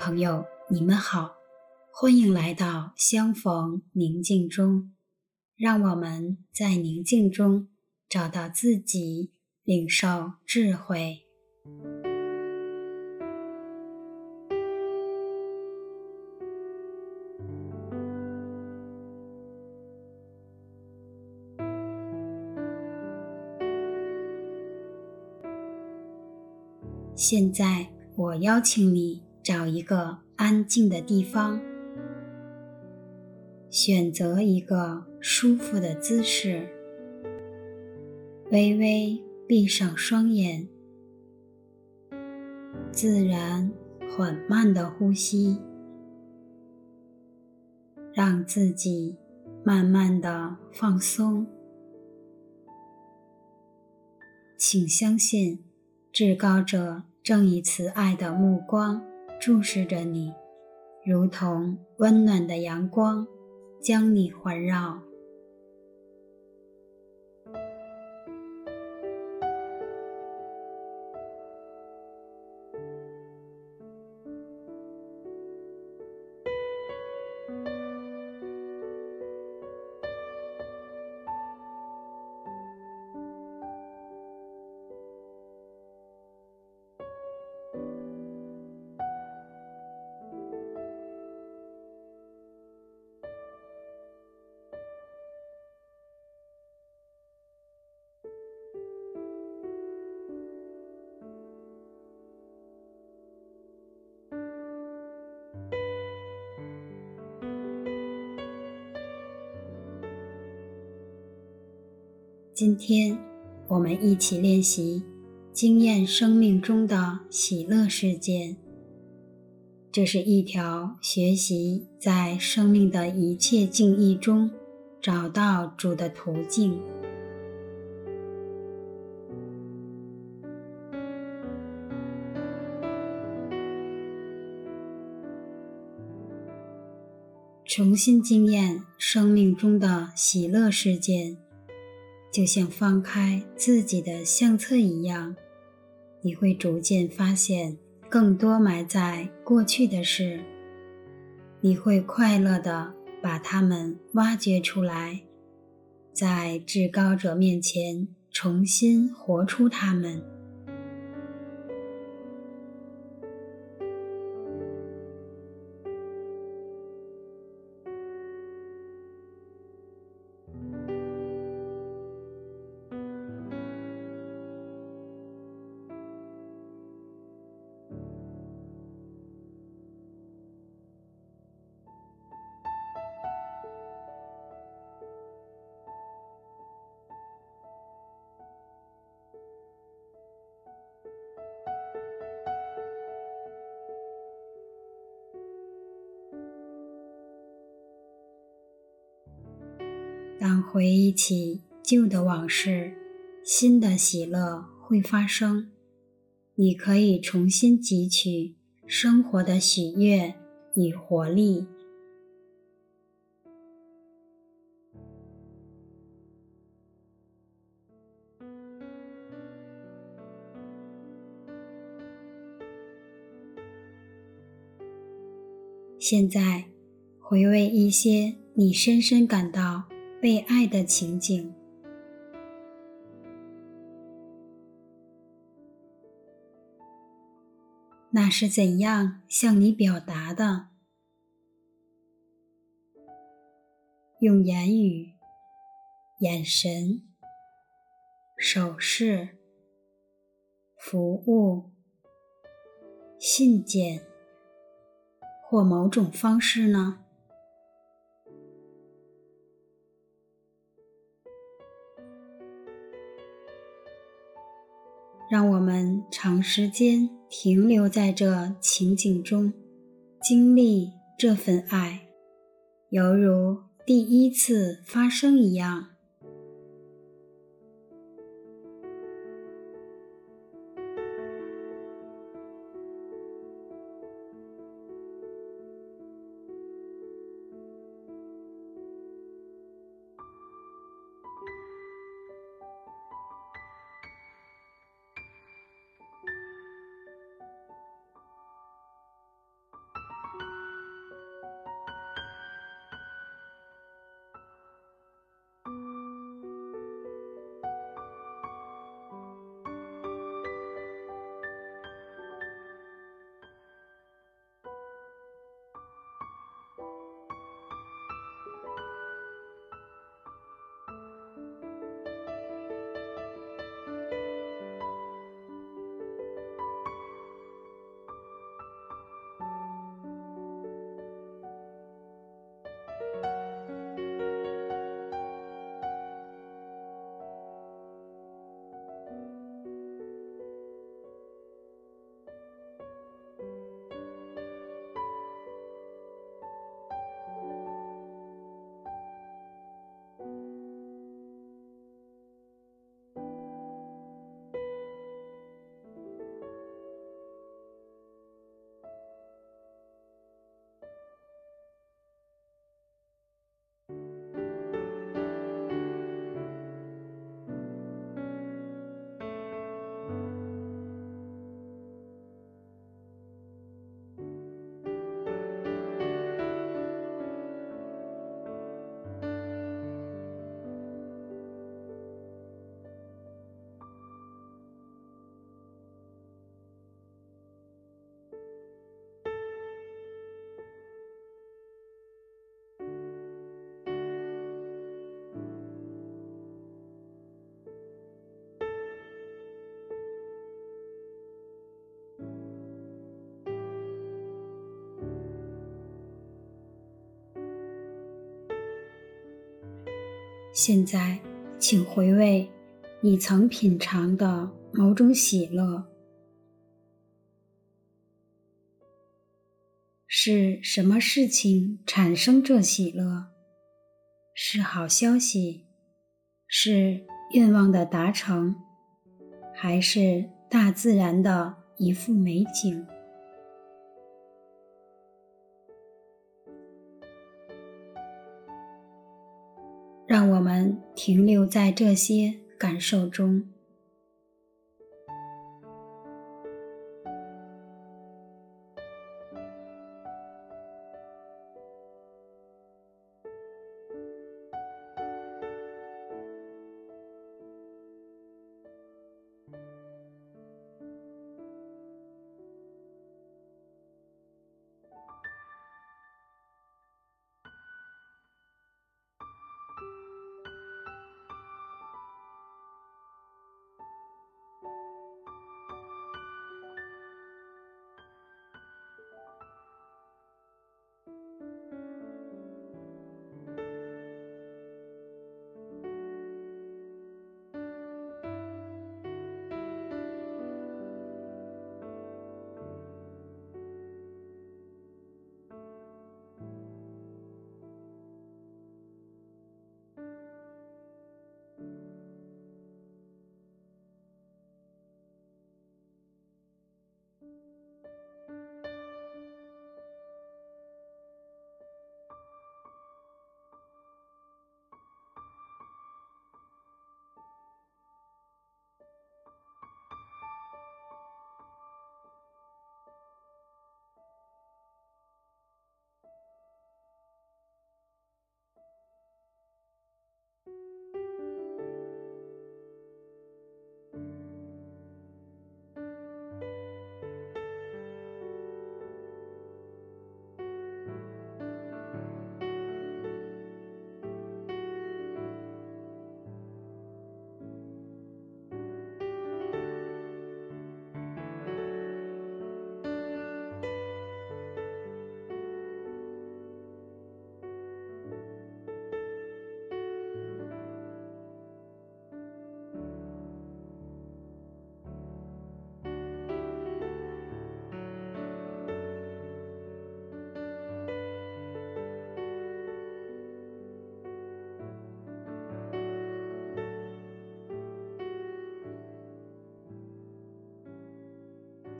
朋友，你们好，欢迎来到相逢宁静中，让我们在宁静中找到自己，领受智慧。现在，我邀请你。找一个安静的地方，选择一个舒服的姿势，微微闭上双眼，自然缓慢的呼吸，让自己慢慢的放松。请相信，至高者正以慈爱的目光。注视着你，如同温暖的阳光，将你环绕。今天，我们一起练习经验生命中的喜乐事件。这是一条学习在生命的一切境遇中找到主的途径。重新经验生命中的喜乐事件。就像翻开自己的相册一样，你会逐渐发现更多埋在过去的事。你会快乐地把它们挖掘出来，在至高者面前重新活出它们。当回忆起旧的往事，新的喜乐会发生。你可以重新汲取生活的喜悦与活力。现在，回味一些你深深感到被爱的情景，那是怎样向你表达的？用言语、眼神、手势、服务、信件或某种方式呢？让我们长时间停留在这情景中，经历这份爱，犹如第一次发生一样。现在，请回味你曾品尝的某种喜乐。是什么事情产生这喜乐？是好消息？是愿望的达成？还是大自然的一幅美景？停留在这些感受中。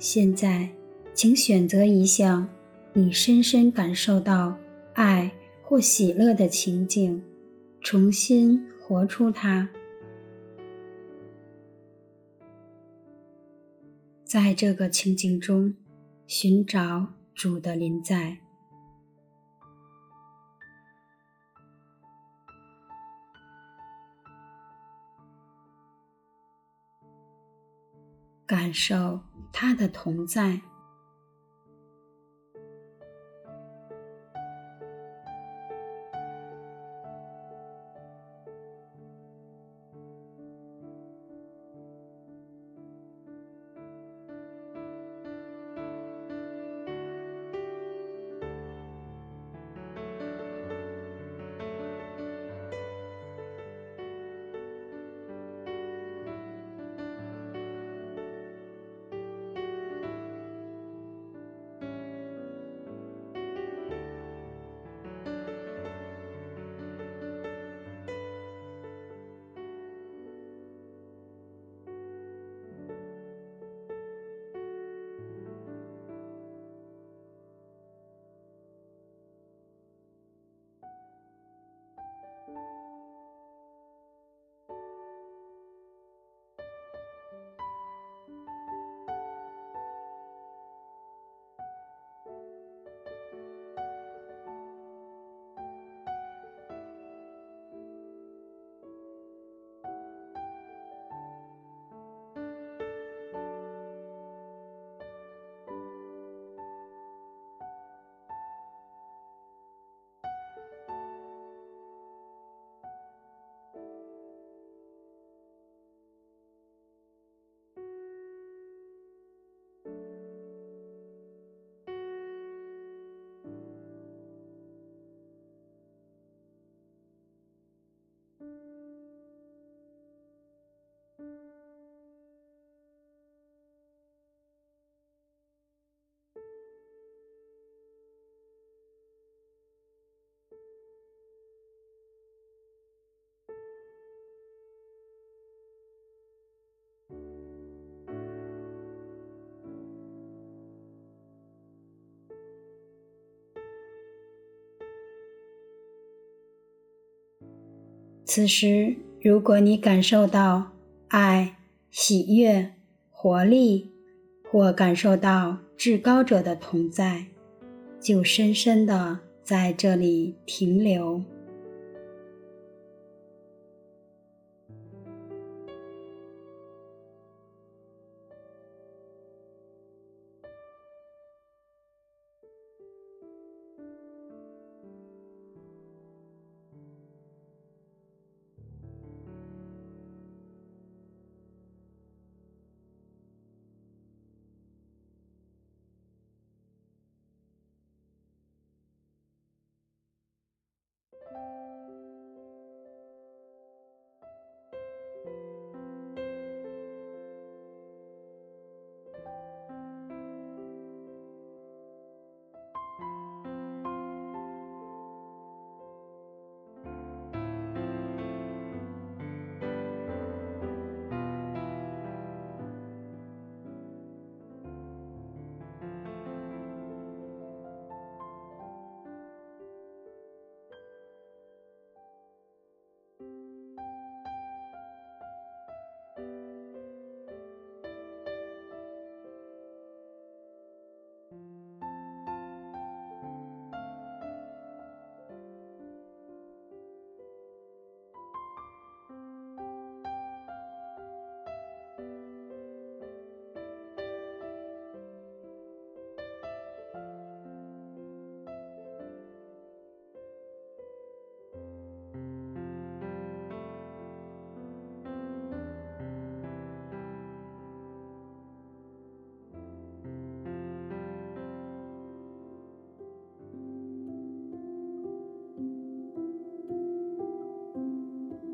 现在，请选择一项你深深感受到爱或喜乐的情境，重新活出它。在这个情境中，寻找主的临在。感受他的同在。此时，如果你感受到爱、喜悦、活力，或感受到至高者的同在，就深深的在这里停留。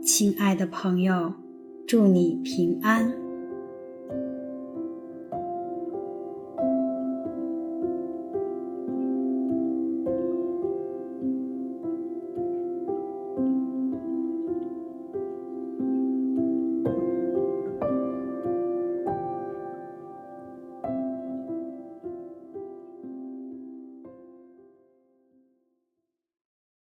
亲爱的朋友，祝你平安。